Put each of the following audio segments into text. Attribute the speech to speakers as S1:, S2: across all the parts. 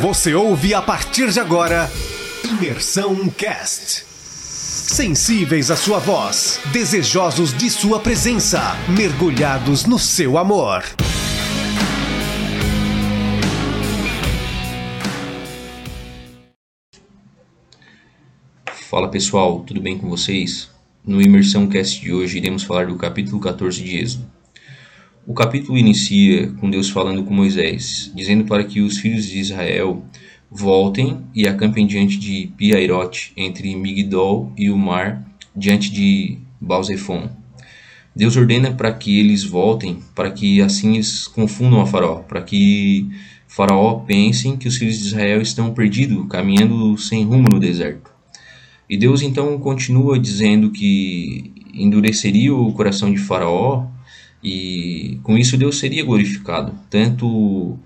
S1: Você ouve a partir de agora Imersão Cast. Sensíveis à sua voz, desejosos de sua presença, mergulhados no seu amor.
S2: Fala pessoal, tudo bem com vocês? No Imersão Cast de hoje iremos falar do capítulo 14 de Êxodo. O capítulo inicia com Deus falando com Moisés, dizendo para que os filhos de Israel voltem e acampem diante de Piairote, entre Migdol e o mar, diante de Balzefon. Deus ordena para que eles voltem, para que assim eles confundam a Faraó, para que Faraó pensem que os filhos de Israel estão perdidos, caminhando sem rumo no deserto. E Deus então continua dizendo que endureceria o coração de Faraó e com isso Deus seria glorificado, tanto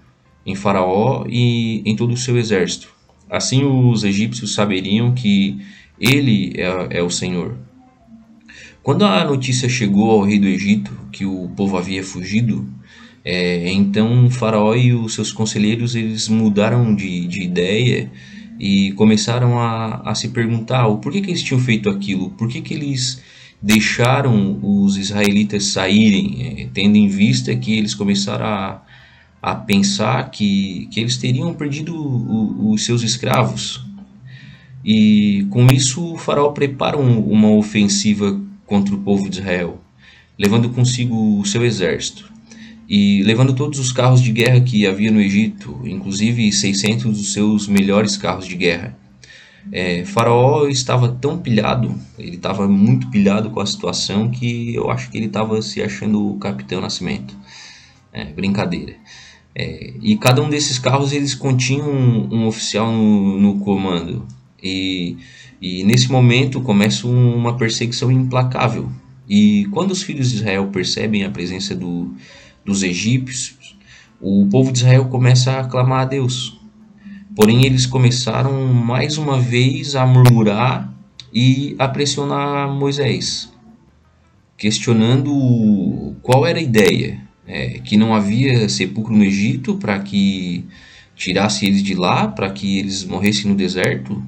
S2: em Faraó e em todo o seu exército. Assim os egípcios saberiam que ele é, é o Senhor. Quando a notícia chegou ao rei do Egito que o povo havia fugido, é, então Faraó e os seus conselheiros eles mudaram de, de ideia e começaram a, a se perguntar o porquê que eles tinham feito aquilo, por que, que eles deixaram os israelitas saírem, é, tendo em vista que eles começaram a, a pensar que, que eles teriam perdido o, os seus escravos. E com isso o faraó prepara um, uma ofensiva contra o povo de Israel, levando consigo o seu exército e levando todos os carros de guerra que havia no Egito, inclusive 600 dos seus melhores carros de guerra. É, Faraó estava tão pilhado, ele estava muito pilhado com a situação que eu acho que ele estava se achando o Capitão Nascimento. É, brincadeira. É, e cada um desses carros eles continham um, um oficial no, no, comando. E, e nesse momento começa uma perseguição implacável. E quando os filhos de Israel percebem a presença do, dos egípcios, o povo de Israel começa a clamar a Deus. Porém, eles começaram mais uma vez a murmurar e a pressionar Moisés, questionando qual era a ideia é, que não havia sepulcro no Egito para que tirasse eles de lá, para que eles morressem no deserto.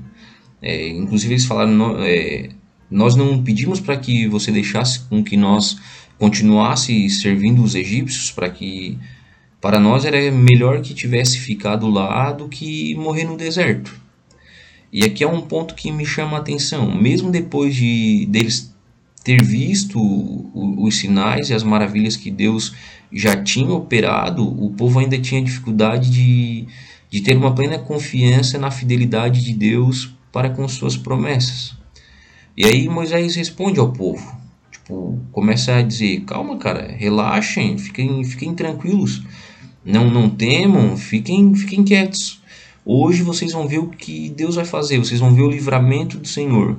S2: É, inclusive eles falaram, é, nós não pedimos para que você deixasse com que nós continuasse servindo os egípcios, para que para nós era melhor que tivesse ficado lá do que morrer no deserto. E aqui é um ponto que me chama a atenção, mesmo depois de deles ter visto os sinais e as maravilhas que Deus já tinha operado, o povo ainda tinha dificuldade de, de ter uma plena confiança na fidelidade de Deus para com suas promessas. E aí Moisés responde ao povo, tipo, começa a dizer: calma, cara, relaxem, fiquem, fiquem tranquilos, não, não temam, fiquem, fiquem quietos. Hoje vocês vão ver o que Deus vai fazer, vocês vão ver o livramento do Senhor.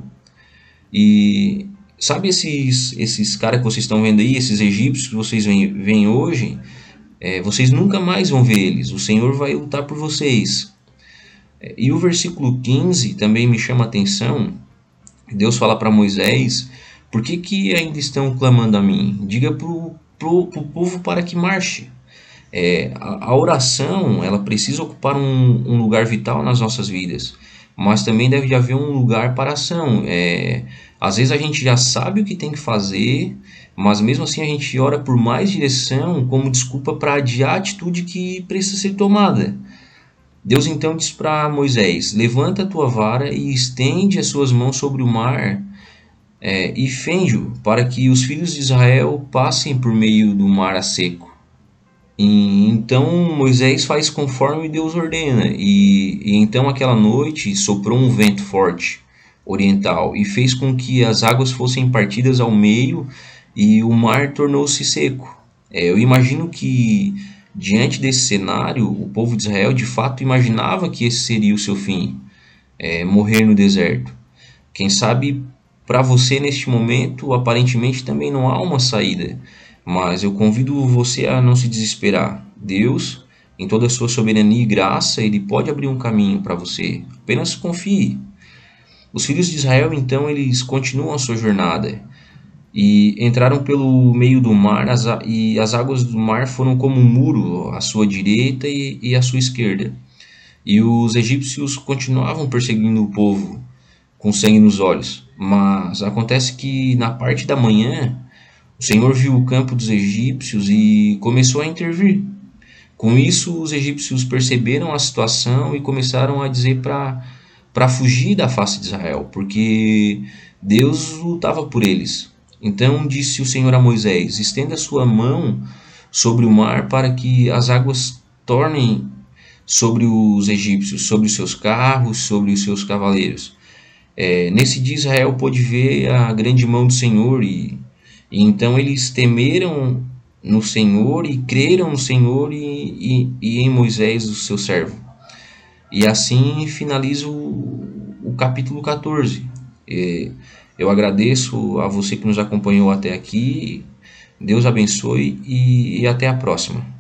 S2: E Sabe esses, esses caras que vocês estão vendo aí, esses egípcios que vocês veem, hoje? É, vocês nunca mais vão ver eles. O Senhor vai lutar por vocês. É, e o versículo 15 também me chama a atenção. Deus fala para Moisés: Por que, que ainda estão clamando a mim? Diga para o povo para que marche. É, a, a, oração ela precisa ocupar um, um, lugar vital nas nossas vidas, mas também deve haver um lugar para ação. É, às vezes a gente já sabe o que tem que fazer, mas mesmo assim a gente ora por mais direção como desculpa para adiar a atitude que precisa ser tomada. Deus então diz para Moisés: Levanta a tua vara e estende as suas mãos sobre o mar é, e fende-o, para que os filhos de Israel passem por meio do mar a seco. E, então Moisés faz conforme Deus ordena, e, e então aquela noite soprou um vento forte oriental e fez com que as águas fossem partidas ao meio e o mar tornou-se seco. É, eu imagino que diante desse cenário o povo de Israel de fato imaginava que esse seria o seu fim, é, morrer no deserto. Quem sabe para você neste momento aparentemente também não há uma saída, mas eu convido você a não se desesperar. Deus, em toda a sua soberania e graça, ele pode abrir um caminho para você. Apenas confie. Os filhos de Israel então eles continuam a sua jornada e entraram pelo meio do mar e as águas do mar foram como um muro à sua direita e à sua esquerda. E os egípcios continuavam perseguindo o povo com sangue nos olhos. Mas acontece que na parte da manhã, o Senhor viu o campo dos egípcios e começou a intervir. Com isso, os egípcios perceberam a situação e começaram a dizer para fugir da face de Israel, porque Deus lutava por eles. Então disse o Senhor a Moisés: Estenda sua mão sobre o mar para que as águas tornem sobre os egípcios, sobre os seus carros, sobre os seus cavaleiros. É, nesse dia Israel pôde ver a grande mão do Senhor e, então eles temeram no Senhor e creram no Senhor e, e, e em Moisés, o seu servo. E assim finaliza o, o capítulo 14. É, eu agradeço a você que nos acompanhou até aqui. Deus abençoe e, e até a próxima.